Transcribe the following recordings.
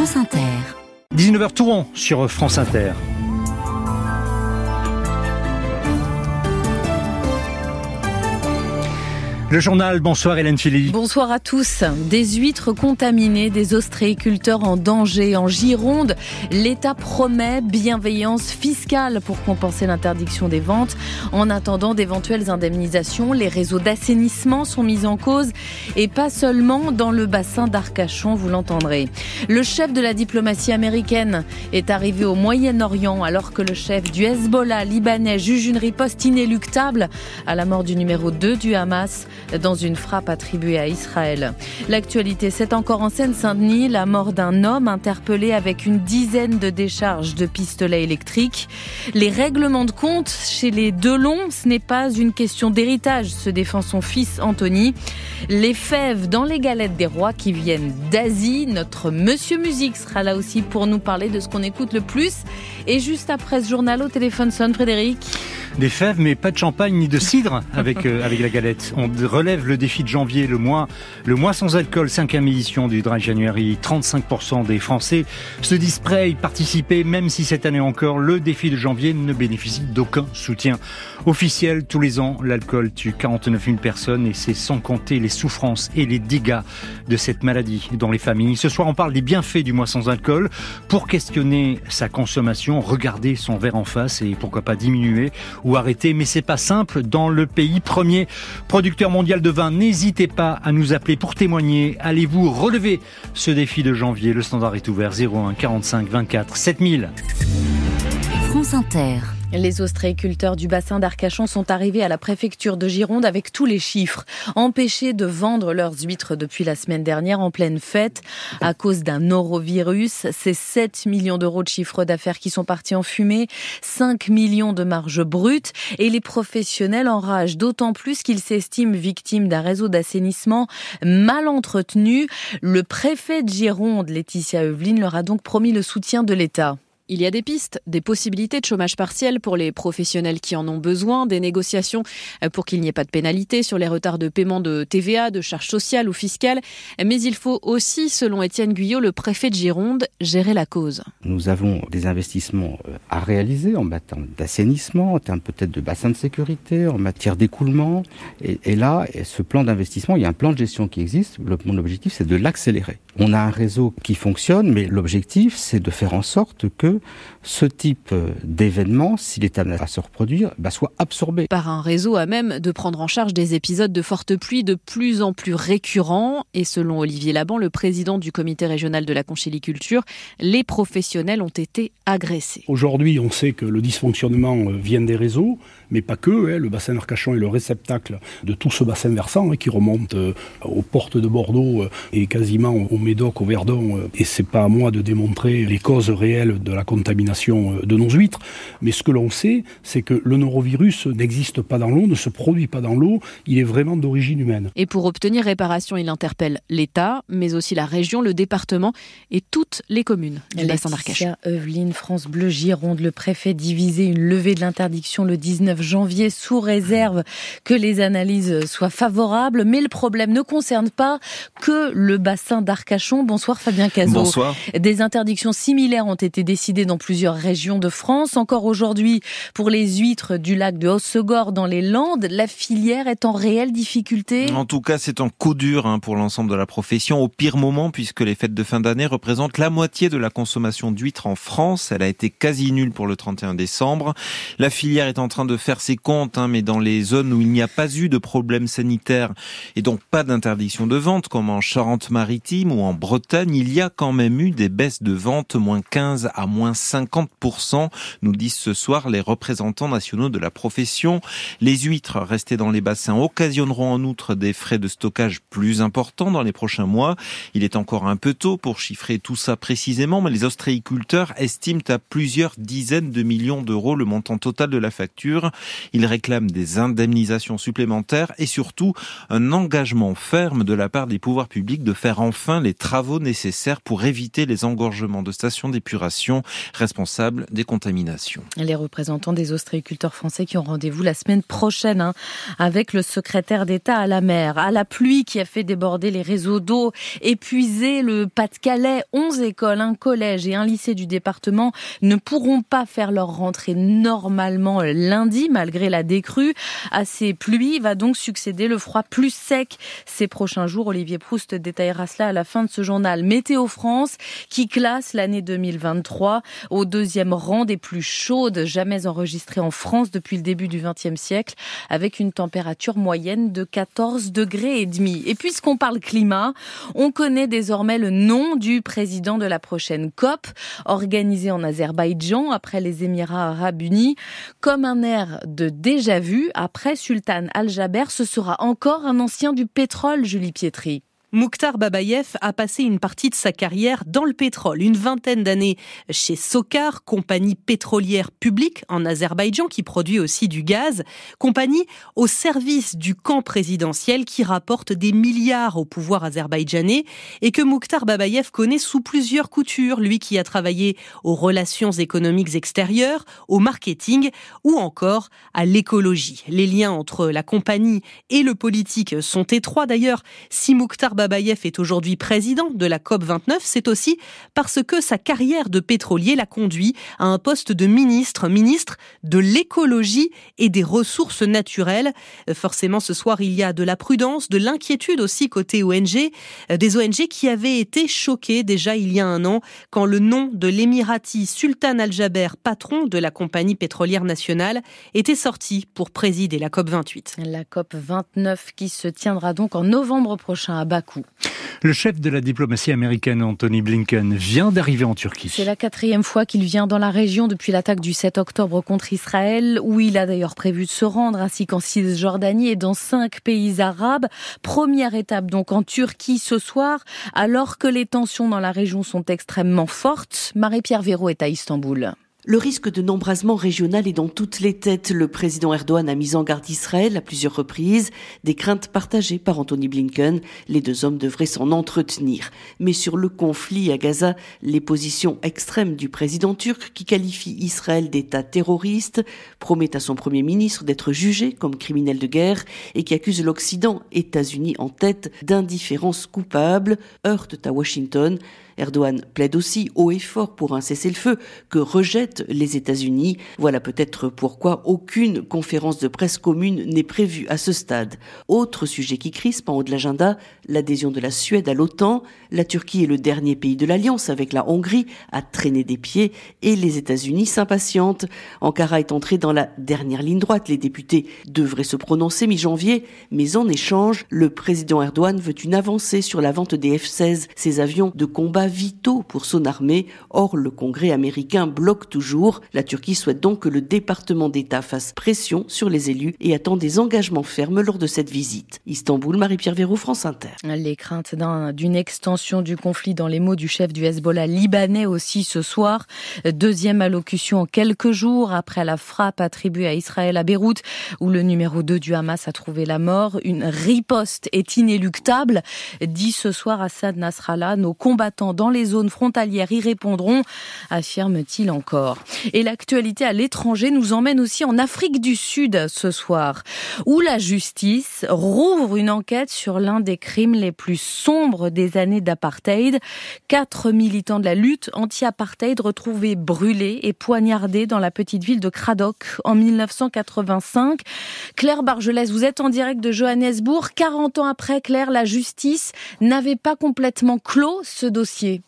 France Inter. 19h Touron sur France Inter. Le journal, bonsoir Hélène Philly. Bonsoir à tous. Des huîtres contaminées, des ostréiculteurs en danger. En Gironde, l'État promet bienveillance fiscale pour compenser l'interdiction des ventes. En attendant d'éventuelles indemnisations, les réseaux d'assainissement sont mis en cause et pas seulement dans le bassin d'Arcachon, vous l'entendrez. Le chef de la diplomatie américaine est arrivé au Moyen-Orient alors que le chef du Hezbollah libanais juge une riposte inéluctable à la mort du numéro 2 du Hamas dans une frappe attribuée à Israël. L'actualité, c'est encore en Seine-Saint-Denis la mort d'un homme interpellé avec une dizaine de décharges de pistolets électriques. Les règlements de compte chez les Delon, ce n'est pas une question d'héritage, se défend son fils Anthony. Les fèves dans les galettes des rois qui viennent d'Asie. Notre Monsieur Musique sera là aussi pour nous parler de ce qu'on écoute le plus. Et juste après ce journal au téléphone sonne Frédéric. Des fèves, mais pas de champagne ni de cidre avec, euh, avec la galette. On relève le défi de janvier, le mois, le mois sans alcool, cinquième édition du Dry January. 35% des Français se disent prêts à y participer, même si cette année encore, le défi de janvier ne bénéficie d'aucun soutien officiel. Tous les ans, l'alcool tue 49 000 personnes et c'est sans compter les souffrances et les dégâts de cette maladie dans les familles. Ce soir, on parle des bienfaits du mois sans alcool. Pour questionner sa consommation, regarder son verre en face et pourquoi pas diminuer ou arrêter. Mais c'est pas simple dans le pays premier producteur mondial de vin. N'hésitez pas à nous appeler pour témoigner. Allez-vous relever ce défi de janvier? Le standard est ouvert 01 45 24 7000. France Inter. Les ostréiculteurs du bassin d'Arcachon sont arrivés à la préfecture de Gironde avec tous les chiffres. Empêchés de vendre leurs huîtres depuis la semaine dernière en pleine fête à cause d'un norovirus. C'est 7 millions d'euros de chiffre d'affaires qui sont partis en fumée, 5 millions de marge brute et les professionnels enragent d'autant plus qu'ils s'estiment victimes d'un réseau d'assainissement mal entretenu. Le préfet de Gironde, Laetitia Eveline, leur a donc promis le soutien de l'État. Il y a des pistes, des possibilités de chômage partiel pour les professionnels qui en ont besoin, des négociations euh, pour qu'il n'y ait pas de pénalité sur les retards de paiement de TVA, de charges sociales ou fiscales. Mais il faut aussi, selon Étienne Guyot, le préfet de Gironde, gérer la cause. Nous avons des investissements euh, à réaliser en matière d'assainissement, en termes peut-être de bassin de sécurité, en matière d'écoulement. Et, là, ce plan d'investissement, il y a un plan de gestion qui existe. Le, mon objectif, c'est de l'accélérer. On a un réseau qui fonctionne, mais l'objectif, c'est de faire en sorte que ce type d'événement, s'il est amené à se reproduire, bah, soit absorbé. Par un réseau à même de prendre en charge des épisodes de forte pluie de plus en plus récurrents. Et selon Olivier Laban, le président du comité régional de la conchyliculture, les professionnels ont été agressés. Aujourd'hui, on sait que le dysfonctionnement euh, vient des réseaux, mais pas que. Hein, le bassin d'Arcachon est le réceptacle de tout ce bassin versant hein, qui remonte euh, aux portes de Bordeaux euh, et quasiment au Médoc, au Verdon. et c'est pas à moi de démontrer les causes réelles de la contamination de nos huîtres. Mais ce que l'on sait, c'est que le norovirus n'existe pas dans l'eau, ne se produit pas dans l'eau, il est vraiment d'origine humaine. Et pour obtenir réparation, il interpelle l'État, mais aussi la région, le département et toutes les communes du bassin d'Arcachon. Evelyne, France Bleu, Gironde, le préfet divisé une levée de l'interdiction le 19 janvier sous réserve que les analyses soient favorables. Mais le problème ne concerne pas que le bassin d'Arcachon. Bonsoir Fabien Cazot. Bonsoir. Des interdictions similaires ont été décidées dans plusieurs régions de France. Encore aujourd'hui, pour les huîtres du lac de Hossegor dans les Landes, la filière est en réelle difficulté. En tout cas, c'est un coup dur hein, pour l'ensemble de la profession, au pire moment, puisque les fêtes de fin d'année représentent la moitié de la consommation d'huîtres en France. Elle a été quasi nulle pour le 31 décembre. La filière est en train de faire ses comptes, hein, mais dans les zones où il n'y a pas eu de problème sanitaire et donc pas d'interdiction de vente, comme en Charente-Maritime ou en Bretagne, il y a quand même eu des baisses de vente, moins 15 à moins 50%, nous disent ce soir les représentants nationaux de la profession. Les huîtres restées dans les bassins occasionneront en outre des frais de stockage plus importants dans les prochains mois. Il est encore un peu tôt pour chiffrer tout ça précisément, mais les ostréiculteurs estiment à plusieurs dizaines de millions d'euros le montant total de la facture. Ils réclament des indemnisations supplémentaires et surtout un engagement ferme de la part des pouvoirs publics de faire enfin les travaux nécessaires pour éviter les engorgements de stations d'épuration responsable des contaminations. Les représentants des ostréiculteurs français qui ont rendez-vous la semaine prochaine hein, avec le secrétaire d'État à la mer, à la pluie qui a fait déborder les réseaux d'eau, épuisé le Pas-de-Calais, 11 écoles, un collège et un lycée du département ne pourront pas faire leur rentrée normalement lundi malgré la décrue. À ces pluies va donc succéder le froid plus sec ces prochains jours. Olivier Proust détaillera cela à la fin de ce journal. Météo France qui classe l'année 2023 au deuxième rang des plus chaudes jamais enregistrées en France depuis le début du XXe siècle avec une température moyenne de 14 degrés et demi. Et puisqu'on parle climat, on connaît désormais le nom du président de la prochaine COP organisée en Azerbaïdjan après les Émirats arabes unis comme un air de déjà vu après Sultan Al-Jaber, ce sera encore un ancien du pétrole, Julie Pietri. Mouktar Babayev a passé une partie de sa carrière dans le pétrole, une vingtaine d'années chez Sokar, compagnie pétrolière publique en Azerbaïdjan qui produit aussi du gaz, compagnie au service du camp présidentiel qui rapporte des milliards au pouvoir azerbaïdjanais et que Mouktar Babayev connaît sous plusieurs coutures, lui qui a travaillé aux relations économiques extérieures, au marketing ou encore à l'écologie. Les liens entre la compagnie et le politique sont étroits d'ailleurs. Si Mouktar Babayev est aujourd'hui président de la COP29, c'est aussi parce que sa carrière de pétrolier l'a conduit à un poste de ministre, ministre de l'écologie et des ressources naturelles. Forcément, ce soir, il y a de la prudence, de l'inquiétude aussi côté ONG, des ONG qui avaient été choquées déjà il y a un an quand le nom de l'émirati Sultan Al-Jaber, patron de la compagnie pétrolière nationale, était sorti pour présider la COP28. La COP29 qui se tiendra donc en novembre prochain à Bakou le chef de la diplomatie américaine, Anthony Blinken, vient d'arriver en Turquie. C'est la quatrième fois qu'il vient dans la région depuis l'attaque du 7 octobre contre Israël, où il a d'ailleurs prévu de se rendre, ainsi qu'en Cisjordanie et dans cinq pays arabes. Première étape donc en Turquie ce soir, alors que les tensions dans la région sont extrêmement fortes. Marie-Pierre Véraud est à Istanbul. Le risque de nombrasement régional est dans toutes les têtes. Le président Erdogan a mis en garde Israël à plusieurs reprises, des craintes partagées par Anthony Blinken. Les deux hommes devraient s'en entretenir. Mais sur le conflit à Gaza, les positions extrêmes du président turc qui qualifie Israël d'État terroriste, promet à son premier ministre d'être jugé comme criminel de guerre et qui accuse l'Occident, États-Unis en tête, d'indifférence coupable, heurtent à Washington. Erdogan plaide aussi haut et fort pour un cessez-le-feu que rejettent les États-Unis. Voilà peut-être pourquoi aucune conférence de presse commune n'est prévue à ce stade. Autre sujet qui crispe en haut de l'agenda, l'adhésion de la Suède à l'OTAN. La Turquie est le dernier pays de l'Alliance avec la Hongrie à traîner des pieds et les États-Unis s'impatientent. Ankara est entré dans la dernière ligne droite. Les députés devraient se prononcer mi-janvier, mais en échange, le président Erdogan veut une avancée sur la vente des F-16, ces avions de combat vitaux pour son armée. Or, le Congrès américain bloque toujours. La Turquie souhaite donc que le département d'État fasse pression sur les élus et attend des engagements fermes lors de cette visite. Istanbul, Marie-Pierre Véraud, France Inter. Les craintes d'une extension du conflit dans les mots du chef du Hezbollah libanais aussi ce soir. Deuxième allocution en quelques jours après la frappe attribuée à Israël à Beyrouth où le numéro 2 du Hamas a trouvé la mort. Une riposte est inéluctable, dit ce soir Assad Nasrallah. Nos combattants dans les zones frontalières y répondront, affirme-t-il encore. Et l'actualité à l'étranger nous emmène aussi en Afrique du Sud ce soir, où la justice rouvre une enquête sur l'un des crimes les plus sombres des années d'apartheid. Quatre militants de la lutte anti-apartheid retrouvés brûlés et poignardés dans la petite ville de Cradock en 1985. Claire Bargelès, vous êtes en direct de Johannesburg. 40 ans après, Claire, la justice n'avait pas complètement clos ce dossier métier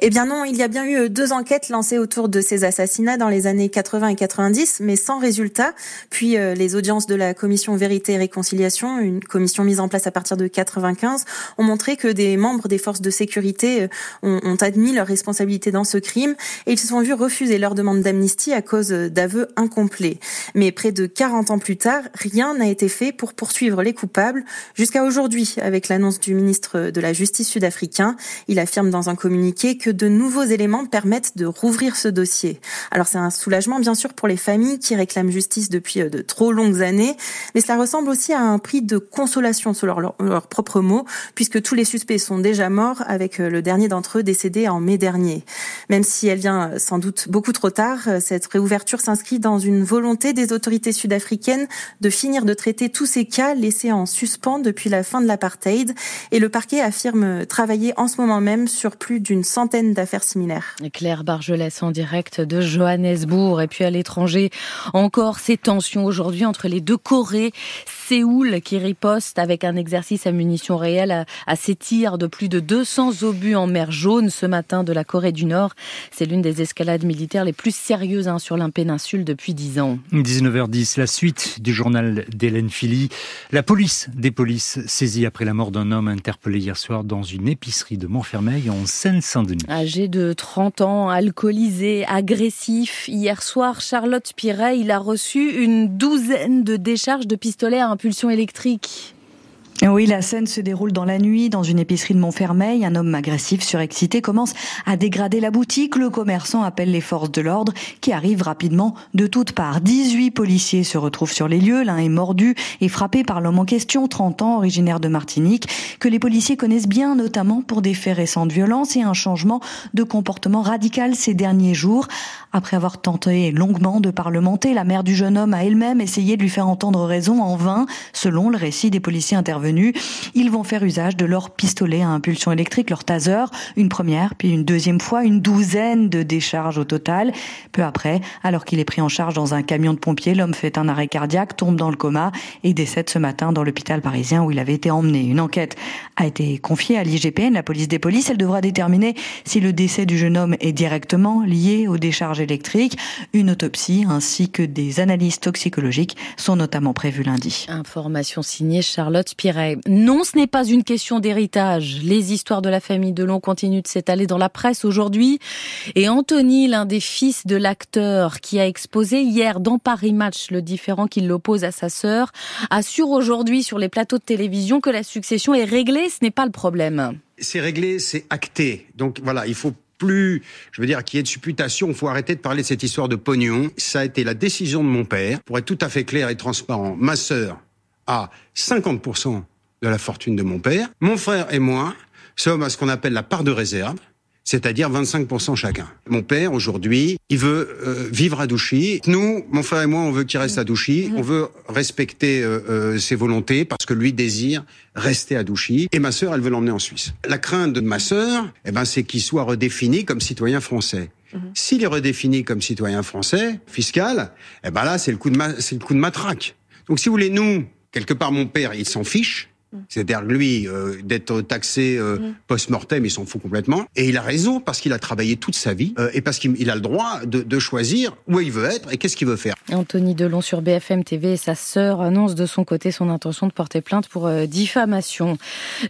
eh bien non, il y a bien eu deux enquêtes lancées autour de ces assassinats dans les années 80 et 90, mais sans résultat. Puis euh, les audiences de la commission Vérité et Réconciliation, une commission mise en place à partir de 95, ont montré que des membres des forces de sécurité euh, ont, ont admis leur responsabilité dans ce crime et ils se sont vus refuser leur demande d'amnistie à cause d'aveux incomplets. Mais près de 40 ans plus tard, rien n'a été fait pour poursuivre les coupables jusqu'à aujourd'hui avec l'annonce du ministre de la Justice sud-africain. Il affirme dans un communiqué que de nouveaux éléments permettent de rouvrir ce dossier. Alors c'est un soulagement bien sûr pour les familles qui réclament justice depuis euh, de trop longues années, mais cela ressemble aussi à un prix de consolation selon leurs leur propres mots, puisque tous les suspects sont déjà morts avec euh, le dernier d'entre eux décédé en mai dernier. Même si elle vient euh, sans doute beaucoup trop tard, cette réouverture s'inscrit dans une volonté des autorités sud-africaines de finir de traiter tous ces cas laissés en suspens depuis la fin de l'apartheid et le parquet affirme travailler en ce moment même sur plus d'une centaine d'affaires similaires. Claire Bargelès en direct de Johannesburg et puis à l'étranger encore ces tensions aujourd'hui entre les deux Corées. Séoul qui riposte avec un exercice à munitions réelles à, ses tirs de plus de 200 obus en mer Jaune ce matin de la Corée du Nord. C'est l'une des escalades militaires les plus sérieuses hein, sur l'impéninsule depuis 10 ans. 19h10, la suite du journal d'Hélène Philly. La police des polices saisie après la mort d'un homme interpellé hier soir dans une épicerie de Montfermeil en Âgé de 30 ans, alcoolisé, agressif, hier soir, Charlotte Piret, il a reçu une douzaine de décharges de pistolets à impulsion électrique. Oui, la scène se déroule dans la nuit, dans une épicerie de Montfermeil. Un homme agressif, surexcité, commence à dégrader la boutique. Le commerçant appelle les forces de l'ordre qui arrivent rapidement de toutes parts. 18 policiers se retrouvent sur les lieux. L'un est mordu et frappé par l'homme en question, 30 ans, originaire de Martinique, que les policiers connaissent bien, notamment pour des faits récents de violence et un changement de comportement radical ces derniers jours. Après avoir tenté longuement de parlementer, la mère du jeune homme a elle-même essayé de lui faire entendre raison en vain, selon le récit des policiers intervenus. Ils vont faire usage de leur pistolet à impulsion électrique, leur taser, une première, puis une deuxième fois, une douzaine de décharges au total. Peu après, alors qu'il est pris en charge dans un camion de pompiers, l'homme fait un arrêt cardiaque, tombe dans le coma et décède ce matin dans l'hôpital parisien où il avait été emmené. Une enquête a été confiée à l'IGPN, la police des polices. Elle devra déterminer si le décès du jeune homme est directement lié aux décharges électrique. Une autopsie ainsi que des analyses toxicologiques sont notamment prévues lundi. Information signée Charlotte Non, ce n'est pas une question d'héritage. Les histoires de la famille Delon continuent de s'étaler dans la presse aujourd'hui. Et Anthony, l'un des fils de l'acteur qui a exposé hier dans Paris Match le différent qui l'oppose à sa sœur, assure aujourd'hui sur les plateaux de télévision que la succession est réglée. Ce n'est pas le problème. C'est réglé, c'est acté. Donc voilà, il faut plus, je veux dire, qu'il y ait de supputation. Il faut arrêter de parler de cette histoire de pognon. Ça a été la décision de mon père. Pour être tout à fait clair et transparent, ma sœur a 50% de la fortune de mon père. Mon frère et moi sommes à ce qu'on appelle la part de réserve c'est-à-dire 25% chacun. Mon père, aujourd'hui, il veut euh, vivre à Douchy. Nous, mon frère et moi, on veut qu'il reste à Douchy. On veut respecter euh, euh, ses volontés parce que lui désire rester à Douchy. Et ma sœur, elle veut l'emmener en Suisse. La crainte de ma sœur, eh ben, c'est qu'il soit redéfini comme citoyen français. Mhm. S'il est redéfini comme citoyen français, fiscal, eh ben là, c'est le coup de c'est le coup de matraque. Donc, si vous voulez, nous, quelque part, mon père, il s'en fiche. C'est-à-dire lui, euh, d'être taxé euh, mm. post-mortem, il s'en fout complètement. Et il a raison parce qu'il a travaillé toute sa vie euh, et parce qu'il a le droit de, choisir où il veut être et qu'est-ce qu'il veut faire. Anthony Delon sur BFM TV et sa sœur annonce de son côté son intention de porter plainte pour diffamation.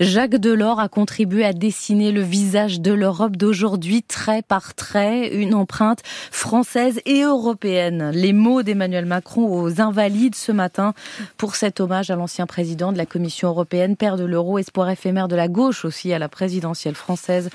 Jacques Delors a contribué à dessiner le visage de l'Europe d'aujourd'hui trait par trait, une empreinte française et européenne. Les mots d'Emmanuel Macron aux Invalides ce matin pour cet hommage à l'ancien président de la Commission européenne père de l'euro, espoir éphémère de la gauche aussi à la présidentielle française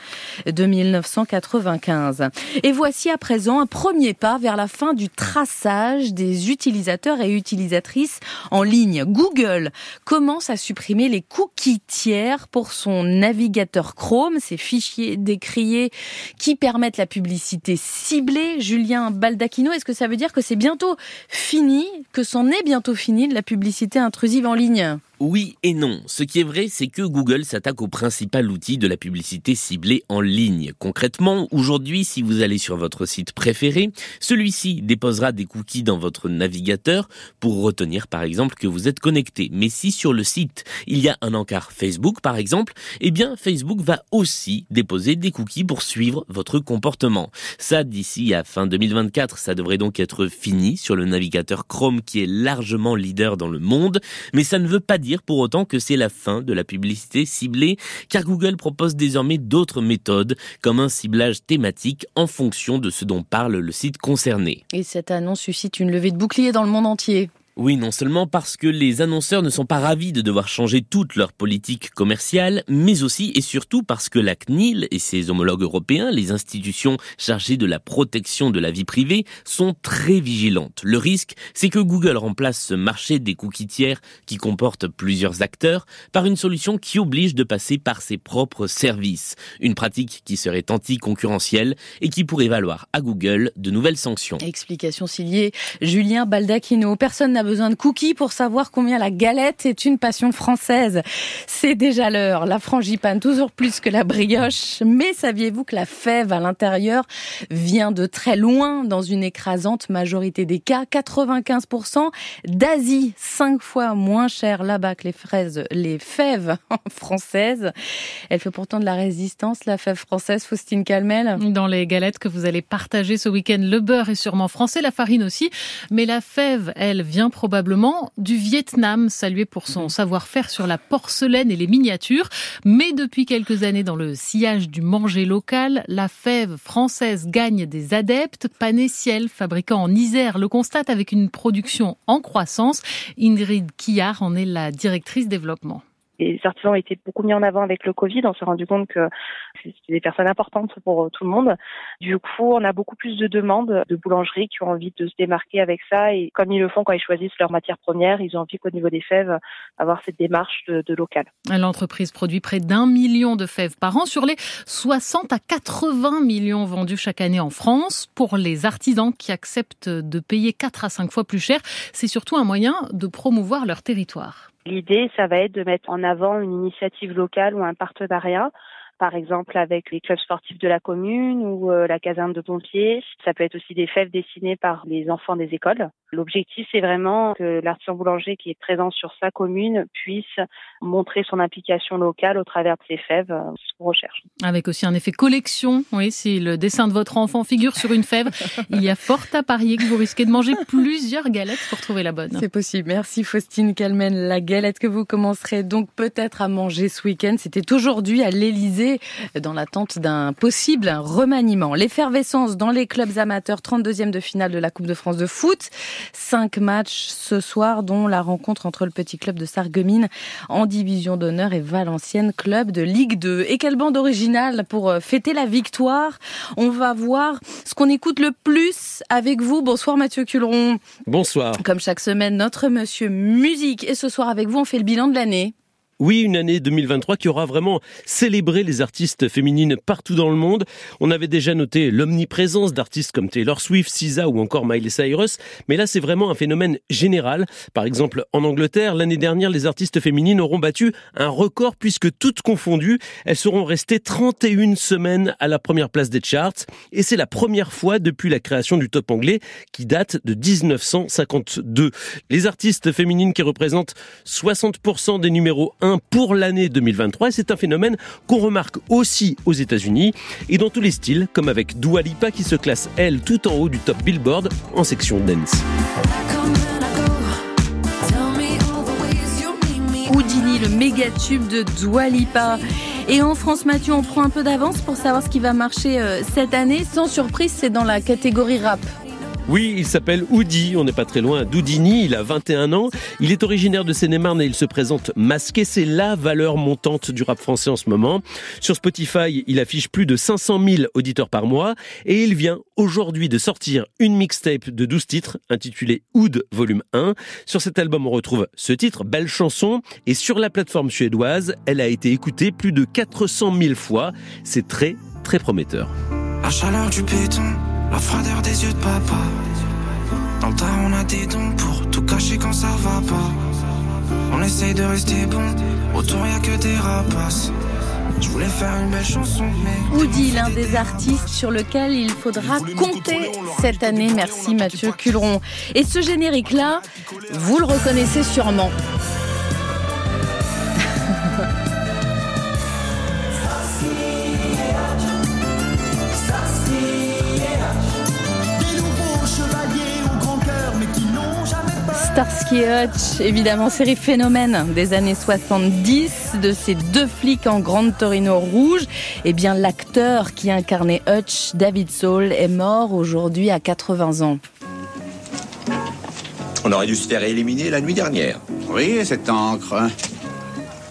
de 1995. Et voici à présent un premier pas vers la fin du traçage des utilisateurs et utilisatrices en ligne. Google commence à supprimer les cookies tiers pour son navigateur Chrome, ces fichiers décriés qui permettent la publicité ciblée. Julien Baldacchino, est-ce que ça veut dire que c'est bientôt fini, que c'en est bientôt fini de la publicité intrusive en ligne? Oui et non. Ce qui est vrai, c'est que Google s'attaque au principal outil de la publicité ciblée en ligne. Concrètement, aujourd'hui, si vous allez sur votre site préféré, celui-ci déposera des cookies dans votre navigateur pour retenir par exemple que vous êtes connecté. Mais si sur le site, il y a un encart Facebook par exemple, eh bien Facebook va aussi déposer des cookies pour suivre votre comportement. Ça, d'ici à fin 2024, ça devrait donc être fini sur le navigateur Chrome qui est largement leader dans le monde, mais ça ne veut pas dire pour autant que c'est la fin de la publicité ciblée, car Google propose désormais d'autres méthodes, comme un ciblage thématique en fonction de ce dont parle le site concerné. Et cette annonce suscite une levée de bouclier dans le monde entier. Oui, non seulement parce que les annonceurs ne sont pas ravis de devoir changer toute leur politique commerciale, mais aussi et surtout parce que la CNIL et ses homologues européens, les institutions chargées de la protection de la vie privée, sont très vigilantes. Le risque, c'est que Google remplace ce marché des cookies tiers qui comporte plusieurs acteurs par une solution qui oblige de passer par ses propres services. Une pratique qui serait anti-concurrentielle et qui pourrait valoir à Google de nouvelles sanctions. Explication Julien Baldacchino. Personne n'a besoin de cookies pour savoir combien la galette est une passion française. C'est déjà l'heure. La frangipane, toujours plus que la brioche. Mais saviez-vous que la fève à l'intérieur vient de très loin dans une écrasante majorité des cas? 95% d'Asie. Cinq fois moins cher là-bas que les fraises, les fèves françaises. Elle fait pourtant de la résistance, la fève française, Faustine Calmel. Dans les galettes que vous allez partager ce week-end, le beurre est sûrement français, la farine aussi. Mais la fève, elle, vient probablement du Vietnam, salué pour son savoir-faire sur la porcelaine et les miniatures. Mais depuis quelques années, dans le sillage du manger local, la fève française gagne des adeptes. Pané Ciel, fabricant en Isère, le constate avec une production en croissance. Ingrid Quillard en est la directrice développement les artisans ont été beaucoup mis en avant avec le Covid. On s'est rendu compte que c'est des personnes importantes pour tout le monde. Du coup, on a beaucoup plus de demandes de boulangeries qui ont envie de se démarquer avec ça. Et comme ils le font quand ils choisissent leur matière première, ils ont envie qu'au niveau des fèves, avoir cette démarche de, de local. L'entreprise produit près d'un million de fèves par an sur les 60 à 80 millions vendus chaque année en France. Pour les artisans qui acceptent de payer 4 à 5 fois plus cher, c'est surtout un moyen de promouvoir leur territoire. L'idée, ça va être de mettre en avant une initiative locale ou un partenariat par exemple avec les clubs sportifs de la commune ou euh, la caserne de pompiers. Ça peut être aussi des fèves dessinées par les enfants des écoles. L'objectif, c'est vraiment que l'artisan boulanger qui est présent sur sa commune puisse montrer son implication locale au travers de ses fèves. Euh, ce qu'on recherche. Avec aussi un effet collection. Oui, si le dessin de votre enfant figure sur une fève, il y a fort à parier que vous risquez de manger plusieurs galettes pour trouver la bonne. C'est possible. Merci Faustine Calmen. La galette que vous commencerez donc peut-être à manger ce week-end, c'était aujourd'hui à l'Élysée dans l'attente d'un possible remaniement. L'effervescence dans les clubs amateurs, 32e de finale de la Coupe de France de foot. Cinq matchs ce soir, dont la rencontre entre le petit club de Sarreguemines en division d'honneur et Valenciennes club de Ligue 2. Et quelle bande originale pour euh, fêter la victoire. On va voir ce qu'on écoute le plus avec vous. Bonsoir Mathieu Culeron. Bonsoir. Comme chaque semaine, notre monsieur musique. Et ce soir avec vous, on fait le bilan de l'année. Oui, une année 2023 qui aura vraiment célébré les artistes féminines partout dans le monde. On avait déjà noté l'omniprésence d'artistes comme Taylor Swift, SZA ou encore Miley Cyrus, mais là c'est vraiment un phénomène général. Par exemple, en Angleterre, l'année dernière, les artistes féminines auront battu un record puisque toutes confondues, elles seront restées 31 semaines à la première place des charts et c'est la première fois depuis la création du top anglais qui date de 1952. Les artistes féminines qui représentent 60% des numéros pour l'année 2023. Et c'est un phénomène qu'on remarque aussi aux États-Unis et dans tous les styles, comme avec Dua Lipa qui se classe elle tout en haut du top Billboard en section dance. Houdini, le méga tube de Dua Lipa. Et en France, Mathieu, on prend un peu d'avance pour savoir ce qui va marcher euh, cette année. Sans surprise, c'est dans la catégorie rap. Oui, il s'appelle Oudi, on n'est pas très loin d'Oudini, il a 21 ans, il est originaire de Seine-et-Marne et il se présente masqué, c'est la valeur montante du rap français en ce moment. Sur Spotify, il affiche plus de 500 000 auditeurs par mois et il vient aujourd'hui de sortir une mixtape de 12 titres intitulée Oud volume 1. Sur cet album, on retrouve ce titre, Belle chanson, et sur la plateforme suédoise, elle a été écoutée plus de 400 000 fois. C'est très, très prometteur. La froideur des yeux de papa. Dans le tas, on a des dons pour tout cacher quand ça va pas. On essaye de rester bon, autour y a que des rapaces. Je voulais faire une belle chanson, mais. Woody, l'un des artistes sur lequel il faudra compter cette année. Merci Mathieu Culeron. Et ce générique-là, vous le reconnaissez sûrement. Starsky Hutch, évidemment série phénomène des années 70 de ces deux flics en grande Torino rouge. Eh bien, l'acteur qui incarnait Hutch, David Soul, est mort aujourd'hui à 80 ans. On aurait dû se faire éliminer la nuit dernière. Oui, cette encre.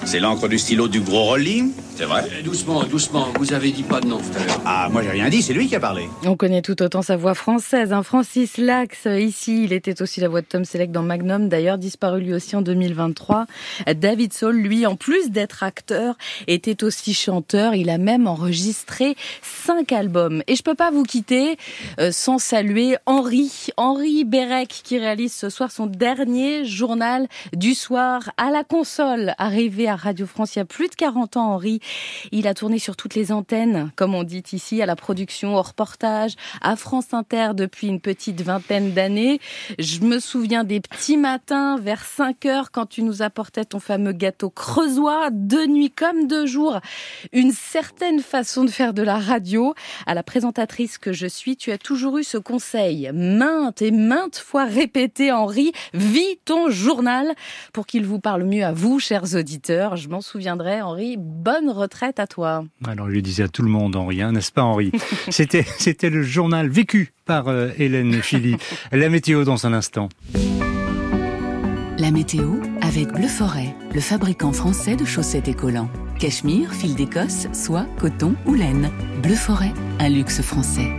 C'est l'encre du stylo du gros Rolling, c'est vrai Eh, Doucement, doucement, vous avez dit pas de nom tout à l'heure. Ah, moi j'ai rien dit, c'est lui qui a parlé. On connaît tout autant sa voix française. Hein. Francis Lax, euh, ici, il était aussi la voix de Tom Selleck dans Magnum, d'ailleurs disparu lui aussi en 2023. David Soul, lui, en plus d'être acteur, était aussi chanteur. Il a même enregistré cinq albums. Et je peux pas vous quitter euh, sans saluer Henri, Henri Bérec, qui réalise ce soir son dernier journal du soir à la console, arrivé à Radio France il y a plus de 40 ans, Henri. Il a tourné sur toutes les antennes, comme on dit ici, à la production, au reportage, à France Inter depuis une petite vingtaine d'années. Je me souviens des petits matins vers 5 heures quand tu nous apportais ton fameux gâteau creusois, de nuit comme de jour. Une certaine façon de faire de la radio. À la présentatrice que je suis, tu as toujours eu ce conseil, maintes et maintes fois répété, Henri, vis ton journal pour qu'il vous parle mieux à vous, chers auditeurs. Je m'en souviendrai, Henri. Bonne retraite à toi. Alors, il le disait à tout le monde, Henri, hein, n'est-ce pas, Henri? C'était, c'était le journal vécu par euh, Hélène Philly. La météo dans un instant. La météo avec Bleu Forêt, le fabricant français de chaussettes et collants. Cachemire, fil d'Écosse, soie, coton ou laine. Bleu Forêt, un luxe français.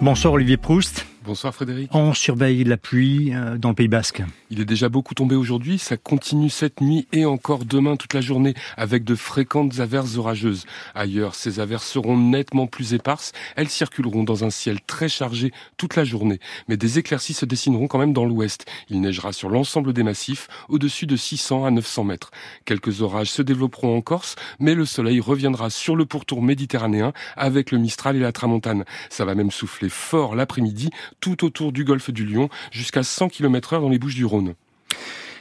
Bonsoir Olivier Proust. Bonsoir Frédéric. On surveille la pluie euh, dans le Pays Basque. Il est déjà beaucoup tombé aujourd'hui, ça continue cette nuit et encore demain toute la journée avec de fréquentes averses orageuses. Ailleurs, ces averses seront nettement plus éparses, elles circuleront dans un ciel très chargé toute la journée, mais des éclaircies se dessineront quand même dans l'ouest. Il neigera sur l'ensemble des massifs, au-dessus de 600 à 900 mètres. Quelques orages se développeront en Corse, mais le soleil reviendra sur le pourtour méditerranéen avec le Mistral et la Tramontane. Ça va même souffler fort l'après-midi tout autour du golfe du Lion, jusqu'à 100 km heure dans les Bouches du Rhône.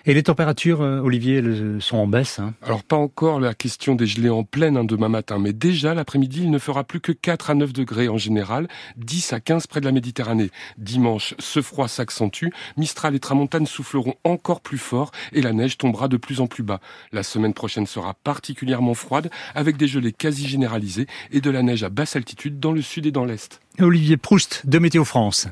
Et les températures, euh, Olivier, elles sont en baisse hein? Alors pas encore la question des gelées en pleine hein, demain matin, mais déjà l'après-midi, il ne fera plus que 4 à 9 degrés en général, 10 à 15 près de la Méditerranée. Dimanche, ce froid s'accentue, Mistral et Tramontane souffleront encore plus fort et la neige tombera de plus en plus bas. La semaine prochaine sera particulièrement froide, avec des gelées quasi généralisées et de la neige à basse altitude dans le sud et dans l'est. Olivier Proust de Météo France.